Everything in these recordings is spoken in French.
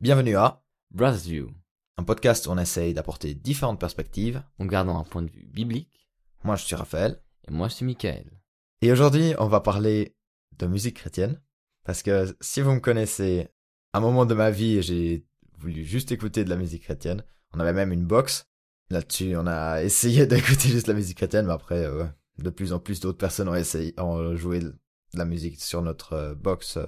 Bienvenue à Brass View, un podcast où on essaye d'apporter différentes perspectives. en gardant un point de vue biblique. Moi, je suis Raphaël. Et moi, je suis Michael. Et aujourd'hui, on va parler de musique chrétienne. Parce que si vous me connaissez, à un moment de ma vie, j'ai voulu juste écouter de la musique chrétienne. On avait même une box. Là-dessus, on a essayé d'écouter juste la musique chrétienne, mais après, euh, de plus en plus d'autres personnes ont essayé, ont joué de la musique sur notre euh, box.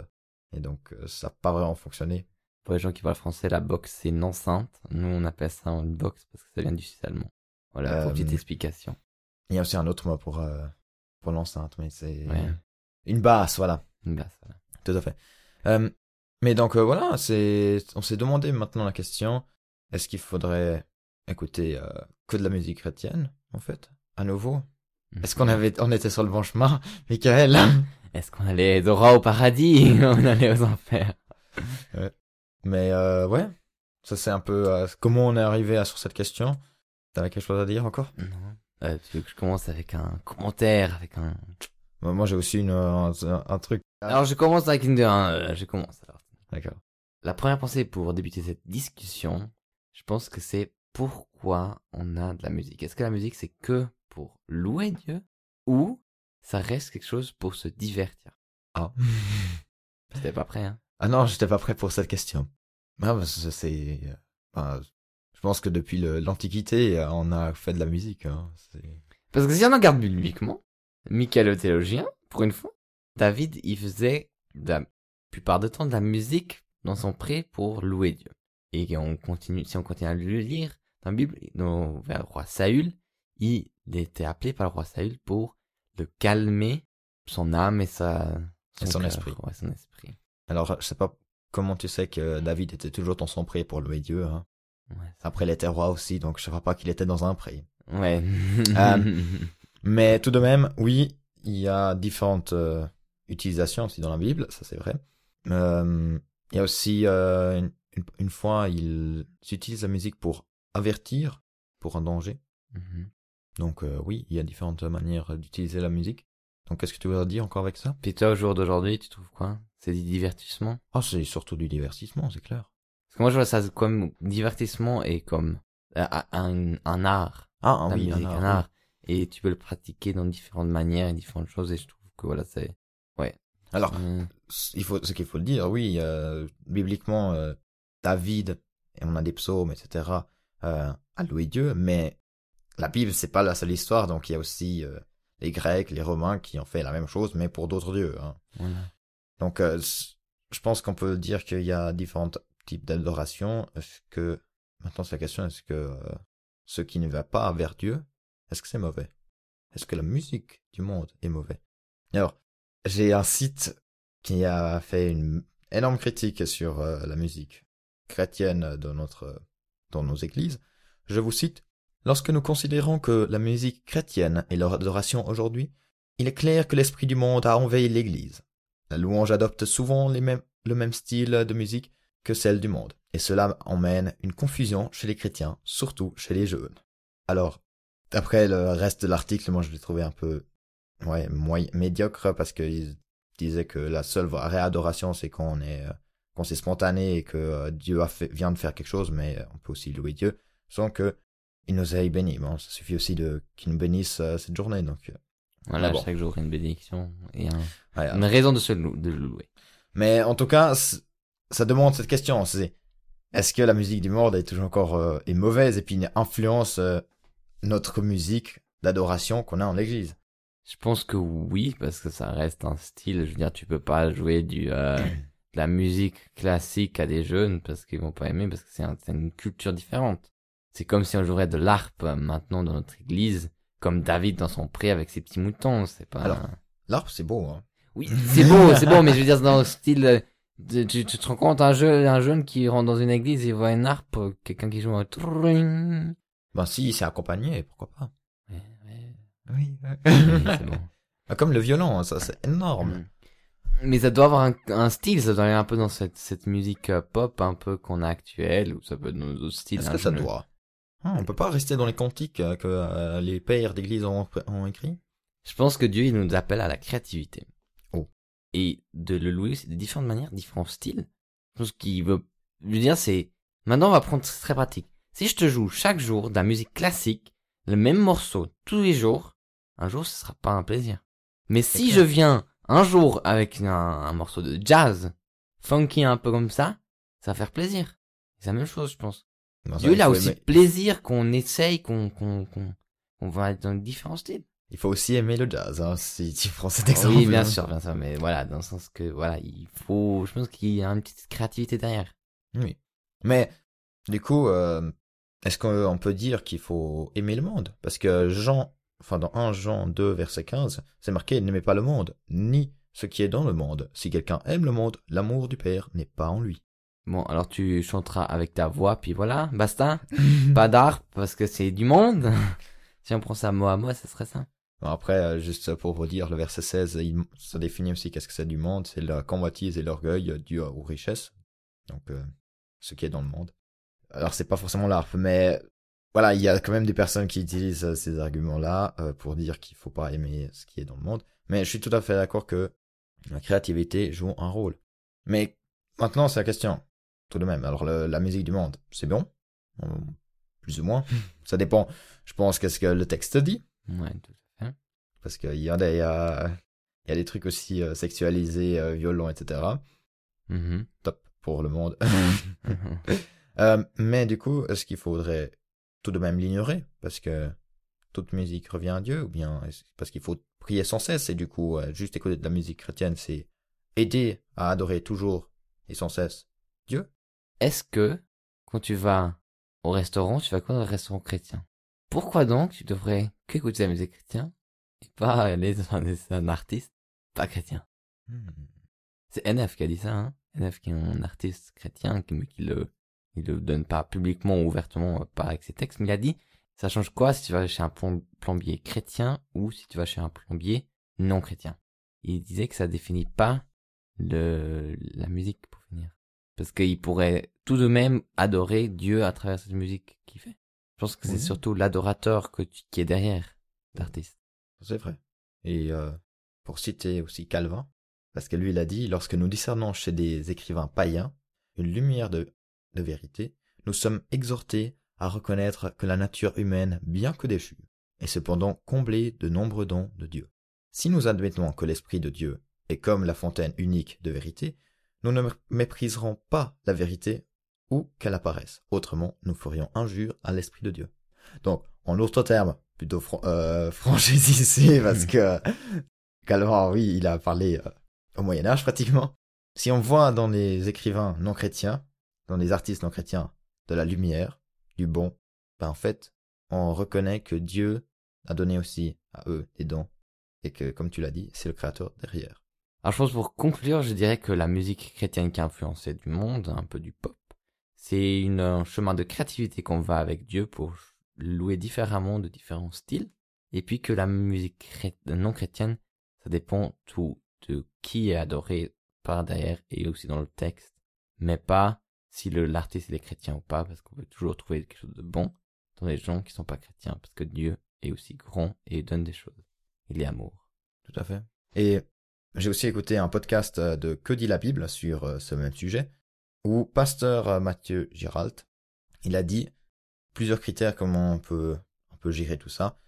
et donc, euh, ça n'a pas vraiment fonctionné. Pour les gens qui parlent français, la box, c'est une enceinte. Nous, on appelle ça une box parce que ça vient du suisse allemand. Voilà, pour Euh, petite explication. Il y a aussi un autre mot pour, euh, pour l'enceinte, mais c'est Ouais. une basse, voilà. Une basse, voilà. Tout à fait. Euh, mais donc voilà, c'est, on s'est demandé maintenant la question est-ce qu'il faudrait écouter que de la musique chrétienne, en fait, à nouveau? Est-ce qu'on avait, on était sur le bon chemin, Michael? Est-ce qu'on allait droit au paradis? On allait aux enfers. Mais euh, ouais, ça c'est un peu euh, comment on est arrivé à, sur cette question? T'avais quelque chose à dire encore? Non. Euh, tu veux que je commence avec un commentaire, avec un... Moi moi, j'ai aussi une, un, un truc. Alors, je commence avec une de un. je commence alors. D'accord. La première pensée pour débuter cette discussion, je pense que c'est pourquoi on a de la musique? Est-ce que la musique c'est que pour louer Dieu ou ça reste quelque chose pour se divertir? Ah. T'es pas prêt, hein Ah non, j'étais pas prêt pour cette question. Ah, c'est, euh, bah, je pense que depuis l'Antiquité, euh, on a fait de la musique. Hein. C'est... Parce que si on regarde bibliquement, Michael le théologien, pour une fois, David, il faisait de la plupart du temps de la musique dans son pré pour louer Dieu. Et on continue, si on continue à le lire dans la Bible, dans, vers le roi Saül, il était appelé par le roi Saül pour le calmer son âme et sa, Et son esprit. Ouais, son esprit. Alors, je sais pas comment tu sais que David était toujours dans son pré pour louer Dieu. Hein. Ouais. Après, il était roi aussi, donc je sais pas qu'il était dans un pré. Ouais. Euh, Mais tout de même, oui, il y a différentes euh, utilisations aussi dans la Bible, ça c'est vrai. Euh, il y a aussi une, fois, ils utilisent la musique pour avertir pour un danger. Mhm. Donc oui, il y a différentes manières d'utiliser la musique. Donc qu'est-ce que tu veux dire encore avec ça? Puis toi, au jour d'aujourd'hui, tu trouves quoi? C'est du divertissement? Ah, c'est surtout du divertissement, c'est clair. Parce que moi, je vois ça comme divertissement et comme euh, un, un art. Ah, oui, musique, un un art. Et tu peux le pratiquer dans différentes manières et différentes choses. Et je trouve que voilà, c'est... oui. Alors, Euh, il faut, ce qu'il faut le dire, oui, euh, bibliquement, euh, David, et on a des psaumes, etc., euh, a loué Dieu, mais la Bible, c'est pas la seule histoire, donc il y a aussi les Grecs, les Romains qui ont fait la même chose, mais pour d'autres dieux. Hein. voilà. Donc, euh, je pense qu'on peut dire qu'il y a différents types d'adoration. Est-ce que, maintenant c'est la question, est-ce que euh, ce qui ne va pas vers Dieu, est-ce que c'est mauvais? Est-ce que la musique du monde est mauvais Alors, j'ai un site qui a fait une énorme critique sur euh, la musique chrétienne dans notre, dans nos églises. Je vous cite. Lorsque nous considérons que la musique chrétienne est leur adoration aujourd'hui, il est clair que l'esprit du monde a envahi l'église. La louange adopte souvent le même style de musique que celle du monde, et cela emmène une confusion chez les chrétiens, surtout chez les jeunes. Alors, après le reste de l'article, moi je l'ai trouvé un peu ouais, médiocre parce qu'il disait que la seule vraie adoration c'est quand on est euh, quand c'est spontané et que euh, Dieu vient de faire quelque chose, mais euh, on peut aussi louer Dieu sans que il nous ait bénis. Bon, ça suffit aussi de qu'il nous bénisse euh, cette journée, donc euh, Voilà, Ah bon. chaque jour, une bénédiction et un- ouais, une raison de se lou- de le louer. Mais en tout cas, ça demande cette question. C'est est-ce que la musique du monde est toujours encore euh, est mauvaise et puis influence euh, notre musique d'adoration qu'on a en l'église? Je pense que oui, parce que ça reste un style. Je veux dire, tu peux pas jouer du euh, de la musique classique à des jeunes parce qu'ils vont pas aimer, parce que c'est un- c'est une culture différente. C'est comme si on jouerait de l'harpe euh, maintenant dans notre église, comme David dans son pré avec ses petits moutons. C'est pas. Alors, L'harpe, c'est beau. Hein. Oui, c'est beau, c'est beau, mais je veux dire, dans le style, euh, de- tu, tu te rends compte, un jeune, un jeune qui rentre dans une église, il voit une harpe, euh, quelqu'un qui joue un. Ben si, c'est accompagné, pourquoi pas Ouais, ouais, Oui. ouais, c'est bon. Comme le violon, hein, ça c'est énorme. Mm. Mais ça doit avoir un, un style, ça doit aller un peu dans cette, cette musique pop un peu qu'on a actuelle, ou ça peut être dans d'autres styles. Est-ce hein, que ça doit? Ah, On peut pas rester dans les cantiques euh, que euh, les pères d'église ont, ont écrits Je pense que Dieu, il nous appelle à la créativité. Oh. Et de le louer, c'est de différentes manières, différents styles. Je pense qu'il veut je veux dire, c'est, maintenant on va prendre très pratique. Si je te joue chaque jour de la musique classique, le même morceau, tous les jours, un jour ce sera pas un plaisir. Mais si clair. je viens un jour avec un, un morceau de jazz, funky un peu comme ça, ça va faire plaisir. C'est la même chose, je pense. Non, Dieu, il a aussi aimer- plaisir qu'on essaye, qu'on, qu'on, qu'on, qu'on va être dans différents styles. Il faut aussi aimer le jazz, hein, si tu prends cet Ah exemple. oui, bien hein. sûr, bien sûr, mais voilà, dans le sens que, voilà, il faut, je pense qu'il y a une petite créativité derrière. Oui. Mais, du coup, euh, est-ce qu'on peut dire qu'il faut aimer le monde? Parce que Jean, enfin dans 1 Jean 2, verset 15, c'est marqué « N'aimez pas le monde, ni ce qui est dans le monde. Si quelqu'un aime le monde, l'amour du Père n'est pas en lui. Bon, alors tu chanteras avec ta voix, puis voilà, basta. Pas d'art, parce que c'est du monde. si on prend ça mot à mot, ça serait ça. Bon, Après, euh, juste pour vous dire, le verset 16, il- ça définit aussi qu'est-ce que c'est du monde. C'est la convoitise et l'orgueil dû aux richesses. Donc, euh, ce qui est dans le monde. Alors, c'est pas forcément l'art, mais voilà, il y a quand même des personnes qui utilisent euh, ces arguments-là euh, pour dire qu'il faut pas aimer ce qui est dans le monde. Mais je suis tout à fait d'accord que la créativité joue un rôle. Mais maintenant, c'est la question. Tout de même, alors le- la musique du monde, c'est bon Euh, Plus ou moins. Ça dépend, je pense, qu'est-ce que le texte dit. Ouais, tout à fait. Parce qu'il y a des, il y y a des trucs aussi euh, sexualisés, euh, violents, etc. Mhm. Top pour le monde. Mhm. Euh, mais du coup, est-ce qu'il faudrait tout de même l'ignorer? Parce que toute musique revient à Dieu, ou bien parce qu'il faut prier sans cesse, et du coup, juste écouter de la musique chrétienne, c'est aider à adorer toujours et sans cesse Dieu? Est-ce que, quand tu vas au restaurant, tu vas quoi dans le restaurant chrétien? Pourquoi donc tu devrais qu'écouter la musique chrétienne et pas aller dans un, un artiste pas chrétien? Hmm. C'est NF qui a dit ça, hein. NF qui est un artiste chrétien, qui- mais qui le, il le donne pas publiquement ou ouvertement, euh, pas avec ses textes, mais il a dit, ça change quoi si tu vas chez un plom- plombier chrétien ou si tu vas chez un plombier non chrétien? Il disait que ça définit pas le, la musique. Parce qu'il pourrait tout de même adorer Dieu à travers cette musique qu'il fait. Je pense que c'est Oui. surtout l'adorateur que tu- qui est derrière l'artiste. C'est vrai. Et euh, pour citer aussi Calvin, parce que lui il a dit, lorsque nous discernons chez des écrivains païens une lumière de, de vérité, nous sommes exhortés à reconnaître que la nature humaine, bien que déchue, est cependant comblée de nombreux dons de Dieu. Si nous admettons que l'Esprit de Dieu est comme la fontaine unique de vérité, nous ne mépriserons pas la vérité ou qu'elle apparaisse. Autrement, nous ferions injure à l'Esprit de Dieu. Donc, en d'autres termes, plutôt fran euh, ici, parce que Calvin, oui, il a parlé euh, au Moyen Âge pratiquement. Si on voit dans les écrivains non chrétiens, dans les artistes non chrétiens, de la lumière, du bon, ben en fait, on reconnaît que Dieu a donné aussi à eux des dons, et que, comme tu l'as dit, c'est le créateur derrière. Alors je pense pour conclure, je dirais que la musique chrétienne qui a influencé du monde, un peu du pop, c'est un chemin de créativité qu'on va avec Dieu pour louer différemment de différents styles. Et puis que la musique non chrétienne, ça dépend tout de qui est adoré par derrière et aussi dans le texte. Mais pas si l'artiste est chrétien ou pas, parce qu'on peut toujours trouver quelque chose de bon dans les gens qui sont pas chrétiens, parce que Dieu est aussi grand et donne des choses. Il est amour. Tout à fait. Et j'ai aussi écouté un podcast euh, de Que dit la Bible sur euh, ce même sujet, où pasteur euh, Mathieu Giralt, il a dit plusieurs critères comment on peut, gérer tout ça,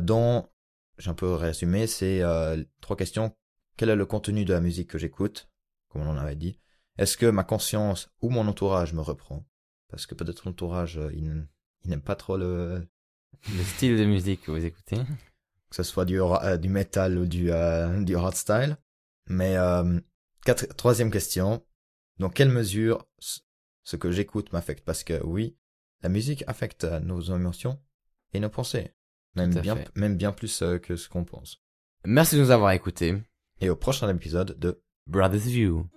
dont, j'ai un peu résumé, c'est trois questions. Quel est le contenu de la musique que j'écoute, comme on en avait dit Est-ce que ma conscience ou mon entourage me reprend? Parce que peut-être l'entourage, il, il n'aime pas trop le, Le style de musique que vous écoutez. Que ce soit du, euh, du metal ou du, euh, du hardstyle. Mais euh, quatre- troisième question, dans quelle mesure ce que j'écoute m'affecte? Parce que oui, la musique affecte euh, nos émotions et nos pensées, même bien, fait. même bien plus que ce qu'on pense. Merci de nous avoir écoutés. Et au prochain épisode de Brothers View.